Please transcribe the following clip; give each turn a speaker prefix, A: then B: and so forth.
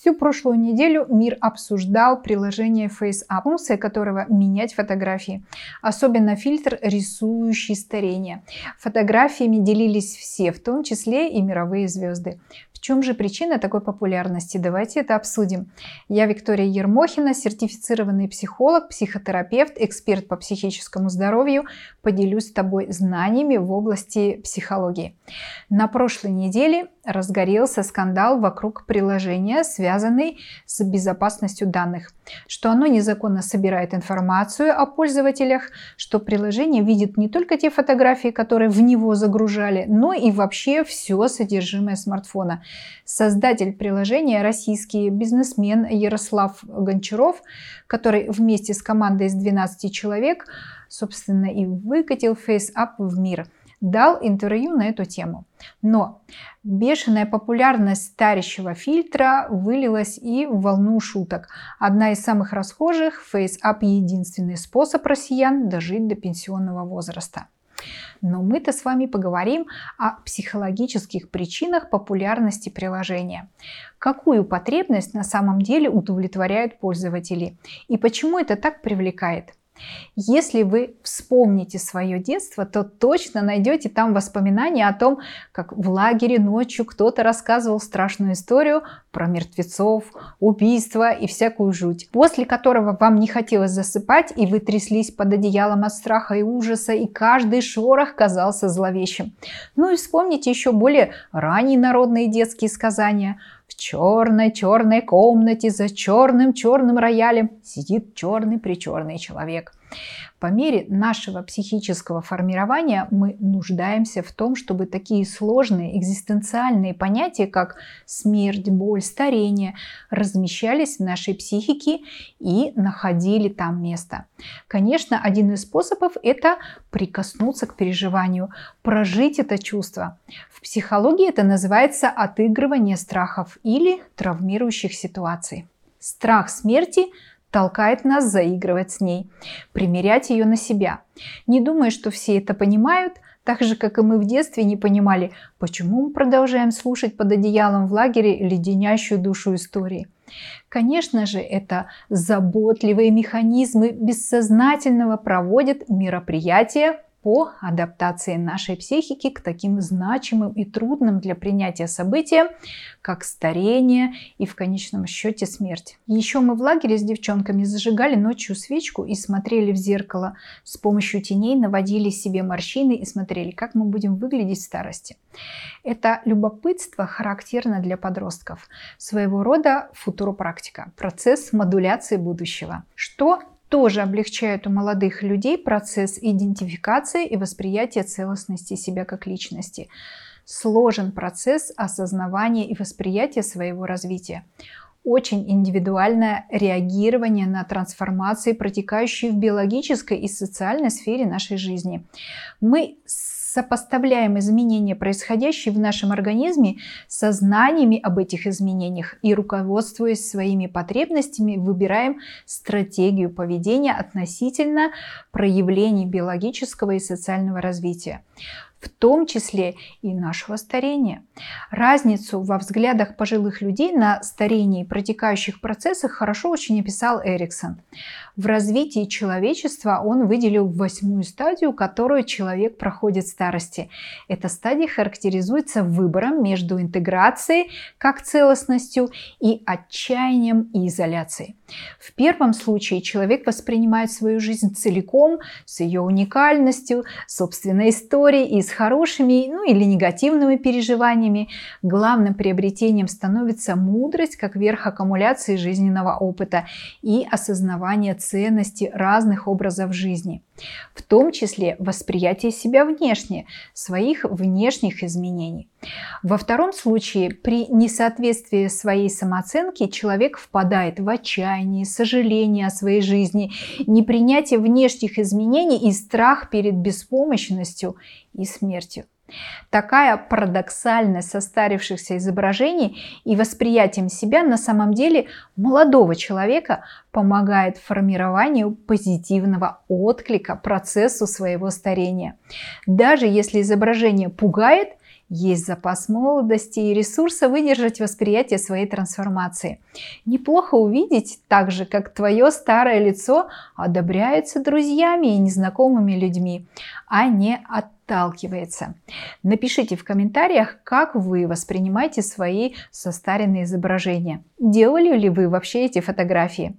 A: Всю прошлую неделю мир обсуждал приложение FaceApp, функция которого менять фотографии. Особенно фильтр, рисующий старение. Фотографиями делились все, в том числе и мировые звезды. В чем же причина такой популярности? Давайте это обсудим. Я Виктория Ермохина, сертифицированный психолог, психотерапевт, эксперт по психическому здоровью. Поделюсь с тобой знаниями в области психологии. На прошлой неделе разгорелся скандал вокруг приложения, связанный с безопасностью данных. Что оно незаконно собирает информацию о пользователях, что приложение видит не только те фотографии, которые в него загружали, но и вообще все содержимое смартфона. Создатель приложения, российский бизнесмен Ярослав Гончаров, который вместе с командой из 12 человек, собственно, и выкатил FaceApp в мир – дал интервью на эту тему. Но бешеная популярность старящего фильтра вылилась и в волну шуток. Одна из самых расхожих – FaceApp – единственный способ россиян дожить до пенсионного возраста. Но мы-то с вами поговорим о психологических причинах популярности приложения. Какую потребность на самом деле удовлетворяют пользователи и почему это так привлекает. Если вы вспомните свое детство, то точно найдете там воспоминания о том, как в лагере ночью кто-то рассказывал страшную историю про мертвецов, убийства и всякую жуть, после которого вам не хотелось засыпать, и вы тряслись под одеялом от страха и ужаса, и каждый шорох казался зловещим. Ну и вспомните еще более ранние народные детские сказания – в черной-черной комнате за черным-черным роялем сидит черный-причерный человек. По мере нашего психического формирования мы нуждаемся в том, чтобы такие сложные экзистенциальные понятия, как смерть, боль, старение, размещались в нашей психике и находили там место. Конечно, один из способов – это прикоснуться к переживанию, прожить это чувство. В психологии это называется отыгрывание страхов или травмирующих ситуаций. Страх смерти толкает нас заигрывать с ней, примерять ее на себя. Не думая, что все это понимают, так же, как и мы в детстве не понимали, почему мы продолжаем слушать под одеялом в лагере леденящую душу истории. Конечно же, это заботливые механизмы бессознательного проводят мероприятия по адаптации нашей психики к таким значимым и трудным для принятия событиям, как старение и в конечном счете смерть. Еще мы в лагере с девчонками зажигали ночью свечку и смотрели в зеркало. С помощью теней наводили себе морщины и смотрели, как мы будем выглядеть в старости. Это любопытство характерно для подростков. Своего рода футуропрактика, процесс модуляции будущего. Что тоже облегчает у молодых людей процесс идентификации и восприятия целостности себя как личности. Сложен процесс осознавания и восприятия своего развития. Очень индивидуальное реагирование на трансформации, протекающие в биологической и социальной сфере нашей жизни. Мы сопоставляем изменения, происходящие в нашем организме, со знаниями об этих изменениях и, руководствуясь своими потребностями, выбираем стратегию поведения относительно проявлений биологического и социального развития в том числе и нашего старения. Разницу во взглядах пожилых людей на старение и протекающих процессах хорошо очень описал Эриксон. В развитии человечества он выделил восьмую стадию, которую человек проходит в старости. Эта стадия характеризуется выбором между интеграцией как целостностью и отчаянием и изоляцией. В первом случае человек воспринимает свою жизнь целиком, с ее уникальностью, собственной историей и с хорошими ну, или негативными переживаниями. Главным приобретением становится мудрость как верх аккумуляции жизненного опыта и осознавание ценности разных образов жизни, в том числе восприятие себя внешне, своих внешних изменений. Во втором случае, при несоответствии своей самооценки человек впадает в отчаяние, сожаление о своей жизни, непринятие внешних изменений и страх перед беспомощностью и смертью. Такая парадоксальность состарившихся изображений и восприятием себя на самом деле молодого человека помогает формированию позитивного отклика процессу своего старения. Даже если изображение пугает, есть запас молодости и ресурса выдержать восприятие своей трансформации. Неплохо увидеть так же, как твое старое лицо одобряется друзьями и незнакомыми людьми, а не отталкивается. Напишите в комментариях, как вы воспринимаете свои состаренные изображения. Делали ли вы вообще эти фотографии?